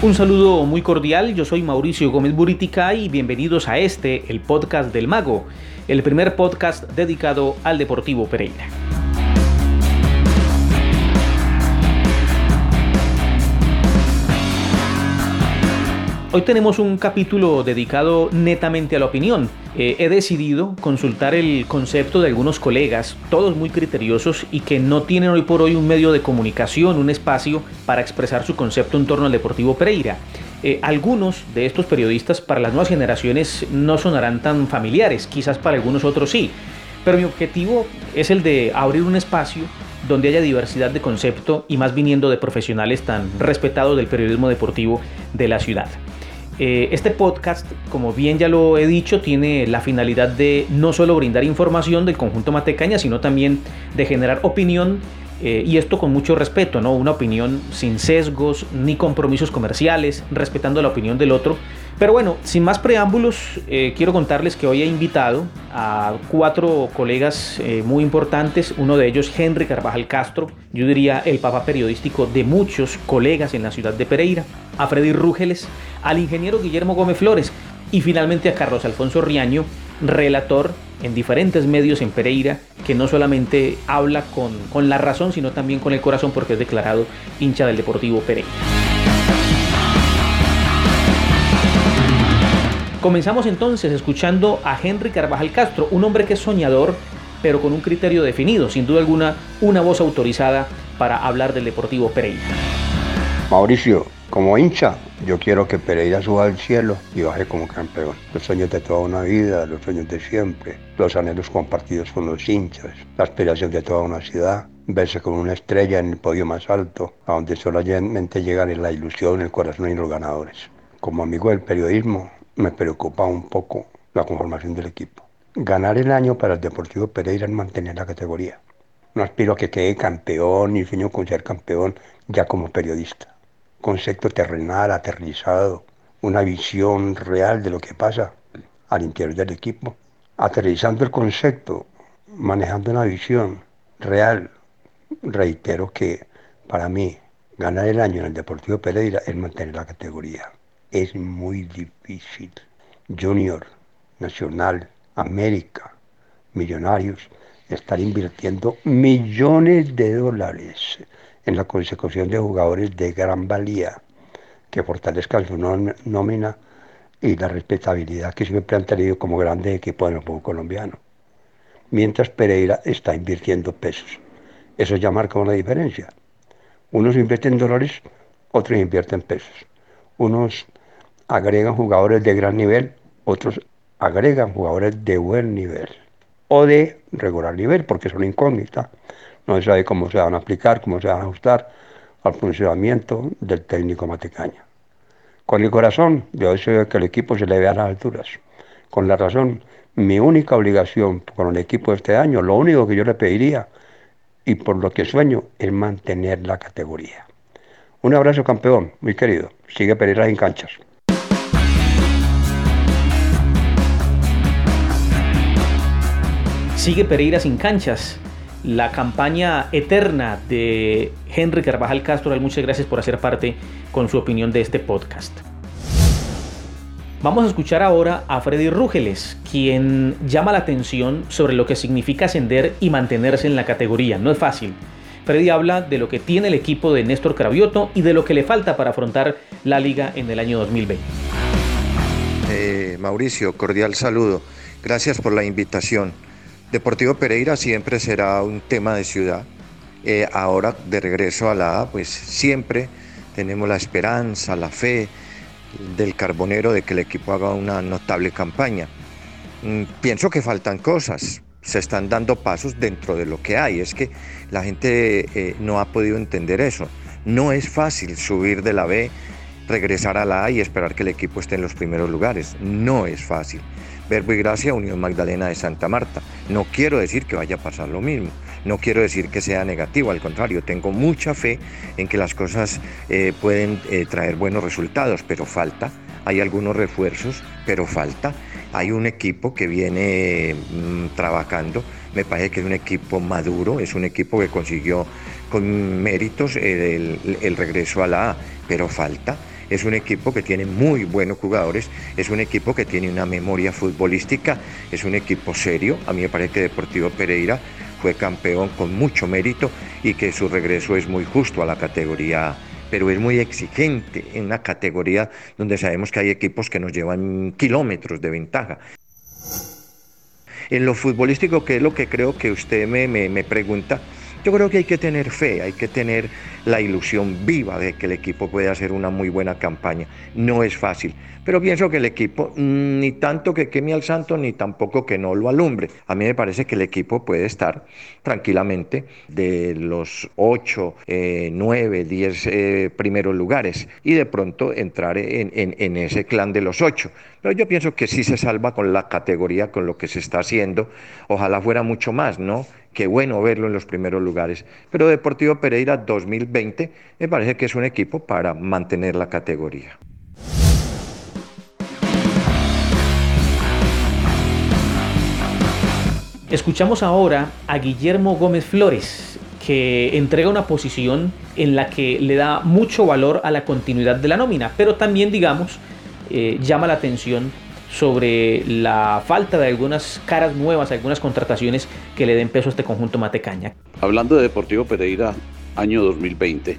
Un saludo muy cordial, yo soy Mauricio Gómez Buritica y bienvenidos a este, el podcast del Mago, el primer podcast dedicado al Deportivo Pereira. Hoy tenemos un capítulo dedicado netamente a la opinión. Eh, he decidido consultar el concepto de algunos colegas, todos muy criteriosos y que no tienen hoy por hoy un medio de comunicación, un espacio para expresar su concepto en torno al Deportivo Pereira. Eh, algunos de estos periodistas para las nuevas generaciones no sonarán tan familiares, quizás para algunos otros sí, pero mi objetivo es el de abrir un espacio donde haya diversidad de concepto y más viniendo de profesionales tan respetados del periodismo deportivo de la ciudad. Eh, este podcast, como bien ya lo he dicho, tiene la finalidad de no solo brindar información del conjunto Matecaña, sino también de generar opinión eh, y esto con mucho respeto, ¿no? Una opinión sin sesgos ni compromisos comerciales, respetando la opinión del otro. Pero bueno, sin más preámbulos, eh, quiero contarles que hoy he invitado a cuatro colegas muy importantes. Uno de ellos, Henry Carvajal Castro, yo diría el papá periodístico de muchos colegas en la ciudad de Pereira. A Freddy Rúgeles, al ingeniero Guillermo Gómez Flores y finalmente a Carlos Alfonso Riaño, relator en diferentes medios en Pereira, que no solamente habla con, con la razón, sino también con el corazón porque es declarado hincha del Deportivo Pereira. Comenzamos entonces escuchando a Henry Carvajal Castro, un hombre que es soñador, pero con un criterio definido, sin duda alguna una voz autorizada para hablar del Deportivo Pereira. Mauricio, como hincha, yo quiero que Pereira suba al cielo y baje como campeón. Los sueños de toda una vida, los sueños de siempre, los anhelos compartidos con los hinchas, la aspiración de toda una ciudad, verse con una estrella en el podio más alto, a donde solamente llegan la ilusión, el corazón y los ganadores. Como amigo del periodismo, me preocupa un poco la conformación del equipo. Ganar el año para el Deportivo Pereira es mantener la categoría. No aspiro a que quede campeón ni sueño con ser campeón ya como periodista concepto terrenal, aterrizado, una visión real de lo que pasa al interior del equipo. Aterrizando el concepto, manejando una visión real, reitero que para mí ganar el año en el Deportivo Pereira es mantener la categoría. Es muy difícil. Junior, Nacional, América, Millonarios, estar invirtiendo millones de dólares en la consecución de jugadores de gran valía que fortalezcan su nómina y la respetabilidad que siempre han tenido como grandes equipos en el fútbol colombiano. Mientras Pereira está invirtiendo pesos. Eso ya marca una diferencia. Unos invierten dólares, otros invierten pesos. Unos agregan jugadores de gran nivel, otros agregan jugadores de buen nivel o de regular nivel, porque son incógnitas no se sabe cómo se van a aplicar, cómo se van a ajustar al funcionamiento del técnico Matecaña. Con el corazón, yo deseo que el equipo se le vea a las alturas. Con la razón, mi única obligación con el equipo de este año, lo único que yo le pediría y por lo que sueño es mantener la categoría. Un abrazo campeón, muy querido. Sigue Pereira en canchas. Sigue Pereira sin canchas la campaña eterna de Henry Carvajal Castro. Muchas gracias por hacer parte con su opinión de este podcast. Vamos a escuchar ahora a Freddy Rúgeles, quien llama la atención sobre lo que significa ascender y mantenerse en la categoría. No es fácil. Freddy habla de lo que tiene el equipo de Néstor Cravioto y de lo que le falta para afrontar la liga en el año 2020. Eh, Mauricio, cordial saludo. Gracias por la invitación. Deportivo Pereira siempre será un tema de ciudad. Eh, ahora de regreso a la A, pues siempre tenemos la esperanza, la fe del carbonero de que el equipo haga una notable campaña. Mm, pienso que faltan cosas, se están dando pasos dentro de lo que hay. Es que la gente eh, no ha podido entender eso. No es fácil subir de la B, regresar a la A y esperar que el equipo esté en los primeros lugares. No es fácil. Verbo y Gracia, Unión Magdalena de Santa Marta. No quiero decir que vaya a pasar lo mismo, no quiero decir que sea negativo, al contrario, tengo mucha fe en que las cosas eh, pueden eh, traer buenos resultados, pero falta, hay algunos refuerzos, pero falta. Hay un equipo que viene mm, trabajando, me parece que es un equipo maduro, es un equipo que consiguió con méritos el regreso a la A, pero falta Es un equipo que tiene muy buenos jugadores, es un equipo que tiene una memoria futbolística, es un equipo serio. A mí me parece que Deportivo Pereira fue campeón con mucho mérito y que su regreso es muy justo a la categoría pero es muy exigente en una categoría donde sabemos que hay equipos que nos llevan kilómetros de ventaja. En lo futbolístico, que es lo que creo que usted me, pregunta, yo creo que hay que tener fe, hay que tener la ilusión viva de que el equipo puede hacer una muy buena campaña. No es fácil, pero pienso que el equipo mm, ni tanto que queme al santo ni tampoco que no lo alumbre. A mí me parece que el equipo puede estar tranquilamente de los 8, 9, 10 primeros lugares y de pronto entrar en, en ese clan de los 8. Pero yo pienso que sí se salva con la categoría, con lo que se está haciendo. Ojalá fuera mucho más, ¿no? Qué bueno verlo en los primeros lugares. Pero Deportivo Pereira 2020 me parece que es un equipo para mantener la categoría. Escuchamos ahora a Guillermo Gómez Flores, que entrega una posición en la que le da mucho valor a la continuidad de la nómina, pero también, digamos, eh, llama la atención sobre la falta de algunas caras nuevas, algunas contrataciones que le den peso a este conjunto Matecaña. Hablando de Deportivo Pereira, año 2020,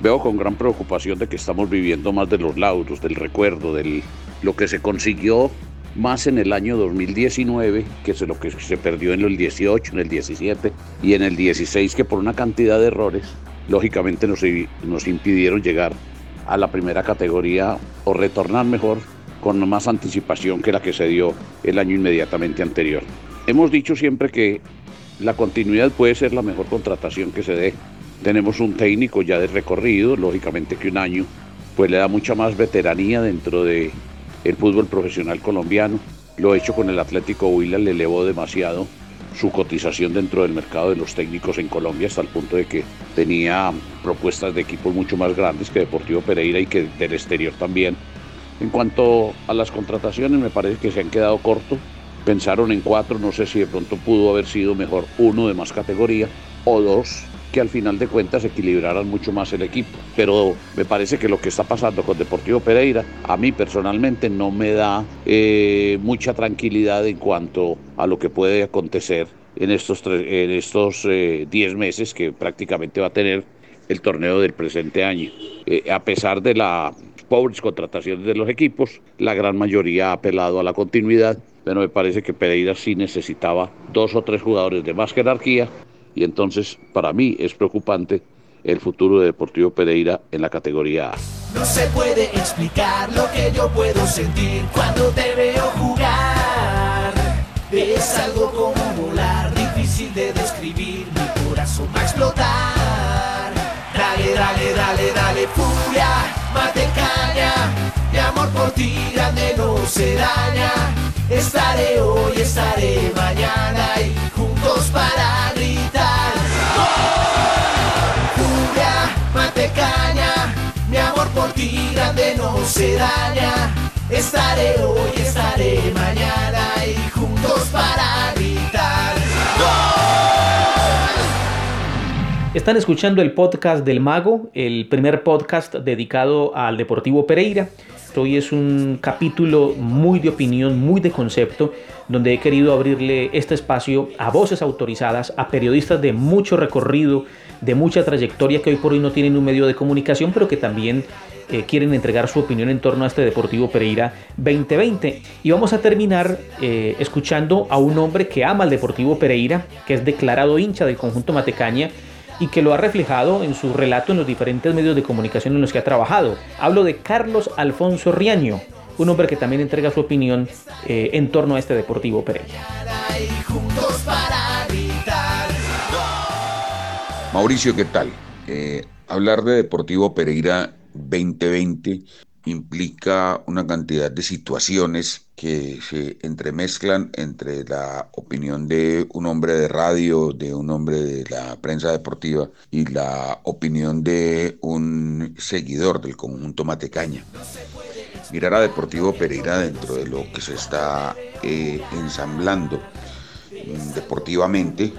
veo con gran preocupación de que estamos viviendo más de los lauros, del recuerdo, de lo que se consiguió más en el año 2019 que es lo que se perdió en el 18, en el 17 y en el 16 que por una cantidad de errores lógicamente nos, nos impidieron llegar a la primera categoría o retornar mejor con más anticipación que la que se dio el año inmediatamente anterior. Hemos dicho siempre que la continuidad puede ser la mejor contratación que se dé. Tenemos un técnico ya de recorrido, lógicamente que un año pues le da mucha más veteranía dentro de fútbol profesional colombiano. Lo hecho con el Atlético Huila le elevó demasiado su cotización dentro del mercado de los técnicos en Colombia hasta el punto de que tenía propuestas de equipos mucho más grandes que Deportivo Pereira y que del exterior también. En cuanto a las contrataciones, me parece que se han quedado cortos. Pensaron en cuatro, no sé si de pronto pudo haber sido mejor uno de más categoría o dos que al final de cuentas equilibraran mucho más el equipo. Pero me parece que lo que está pasando con Deportivo Pereira, a mí personalmente no me da eh, mucha tranquilidad en cuanto a lo que puede acontecer en estos 10 en estos, eh, meses que prácticamente va a tener el torneo del presente año. Eh, a pesar de las pobres contrataciones de los equipos, la gran mayoría ha apelado a la continuidad, pero me parece que Pereira sí necesitaba dos o tres jugadores de más jerarquía y entonces para mí es preocupante el futuro de Deportivo Pereira en la categoría A. No se puede explicar lo que yo puedo sentir cuando te veo jugar. Es algo como volar, difícil de describir, mi corazón va a explotar. Dale, dale, dale, dale, furia, Estaré hoy, estaré mañana y juntos para gritar. Furia, mate caña, mi amor por ti grande no se daña. Estaré hoy, estaré mañana y juntos para gritar. Están escuchando el podcast del Mago, el primer podcast dedicado al Deportivo Pereira. Hoy es un capítulo muy de opinión, muy de concepto, donde he querido abrirle este espacio a voces autorizadas, a periodistas de mucho recorrido, de mucha trayectoria que hoy por hoy no tienen un medio de comunicación, pero que también eh, quieren entregar su opinión en torno a este Deportivo Pereira 2020. Y vamos a terminar eh, escuchando a un hombre que ama al Deportivo Pereira, que es declarado hincha del conjunto Matecaña y que lo ha reflejado en su relato en los diferentes medios de comunicación en los que ha trabajado. Hablo de Carlos Alfonso Riaño, un hombre que también entrega su opinión eh, en torno a este Deportivo Pereira. Mauricio, ¿qué tal? Eh, hablar de Deportivo Pereira 2020 implica una cantidad de situaciones que se entremezclan entre la opinión de un hombre de radio, de un hombre de la prensa deportiva y la opinión de un seguidor del conjunto Matecaña. Mirar a Deportivo Pereira dentro de lo que se está eh, ensamblando deportivamente,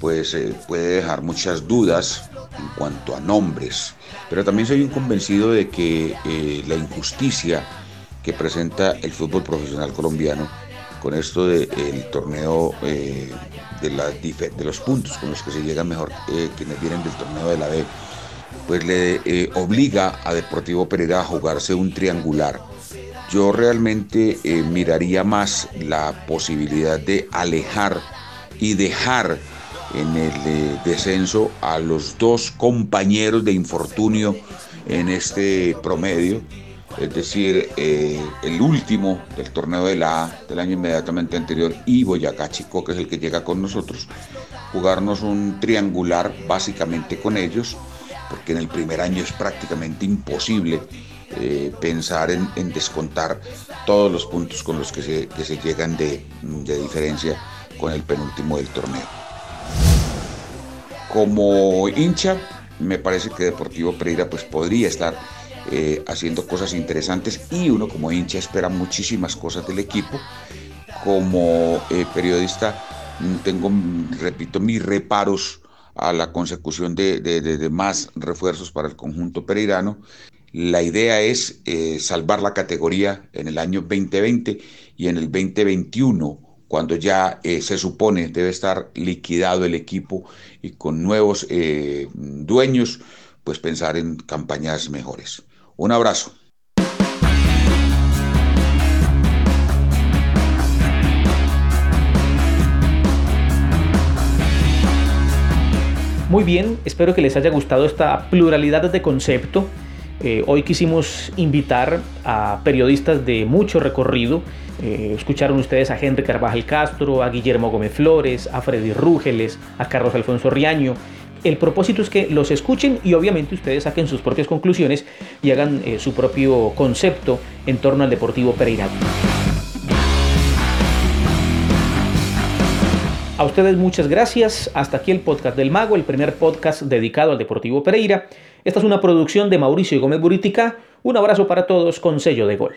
pues eh, puede dejar muchas dudas en cuanto a nombres, pero también soy un convencido de que eh, la injusticia que presenta el fútbol profesional colombiano con esto del torneo eh, de, los puntos con los que se llegan mejor eh, quienes vienen del torneo de la B, pues le obliga a Deportivo Pereira a jugarse un triangular. Yo realmente miraría más la posibilidad de alejar y dejar en el descenso a los dos compañeros de infortunio en este promedio, es decir, eh, el último del torneo de la A del año inmediatamente anterior y Boyacá Chico, que es el que llega con nosotros, jugarnos un triangular básicamente con ellos, porque en el primer año es prácticamente imposible eh, pensar en, descontar todos los puntos con los que se, se llegan de, de diferencia con el penúltimo del torneo. Como hincha, me parece que Deportivo Pereira pues podría estar eh, haciendo cosas interesantes y uno como hincha espera muchísimas cosas del equipo. Como eh, periodista mm, tengo, repito, mis reparos a la consecución de, más refuerzos para el conjunto pereirano. La idea es eh, salvar la categoría en el año 2020 y en el 2021 cuando ya se supone debe estar liquidado el equipo y con nuevos dueños, pues pensar en campañas mejores. Un abrazo. Muy bien, espero que les haya gustado esta pluralidad de concepto. Eh, hoy quisimos invitar a periodistas de mucho recorrido. Eh, escucharon ustedes a Henry Carvajal Castro, a Guillermo Gómez Flores, a Freddy Rúgeles, a Carlos Alfonso Riaño el propósito es que los escuchen y obviamente ustedes saquen sus propias conclusiones y hagan eh, su propio concepto en torno al Deportivo Pereira. A ustedes muchas gracias. Hasta aquí el podcast del Mago, el primer podcast dedicado al Deportivo Pereira. Esta es una producción de Mauricio Gómez Buritica. Un abrazo para todos con sello de gol.